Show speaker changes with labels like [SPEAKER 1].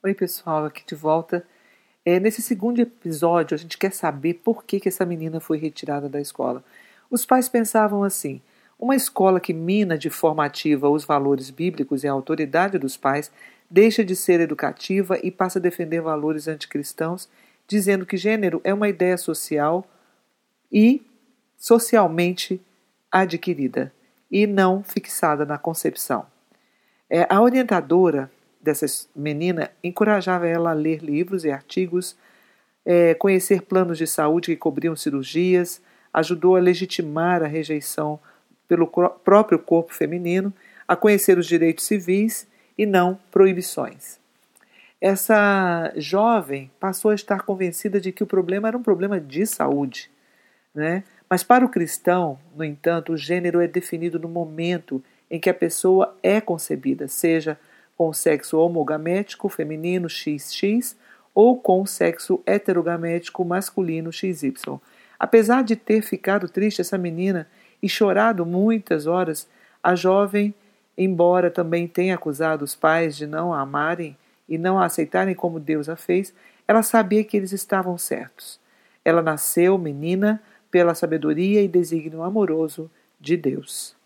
[SPEAKER 1] Oi, pessoal, aqui de volta. É, nesse segundo episódio, a gente quer saber por que, que essa menina foi retirada da escola. Os pais pensavam assim: uma escola que mina de formativa os valores bíblicos e a autoridade dos pais deixa de ser educativa e passa a defender valores anticristãos, dizendo que gênero é uma ideia social e socialmente adquirida e não fixada na concepção. É, a orientadora dessa menina encorajava ela a ler livros e artigos, é, conhecer planos de saúde que cobriam cirurgias, ajudou a legitimar a rejeição pelo próprio corpo feminino, a conhecer os direitos civis e não proibições. Essa jovem passou a estar convencida de que o problema era um problema de saúde. Né? Mas para o cristão, no entanto, o gênero é definido no momento em que a pessoa é concebida, seja com sexo homogamético feminino XX ou com sexo heterogamético masculino XY. Apesar de ter ficado triste essa menina e chorado muitas horas, a jovem, embora também tenha acusado os pais de não a amarem e não a aceitarem como Deus a fez, ela sabia que eles estavam certos. Ela nasceu menina pela sabedoria e desígnio amoroso de Deus.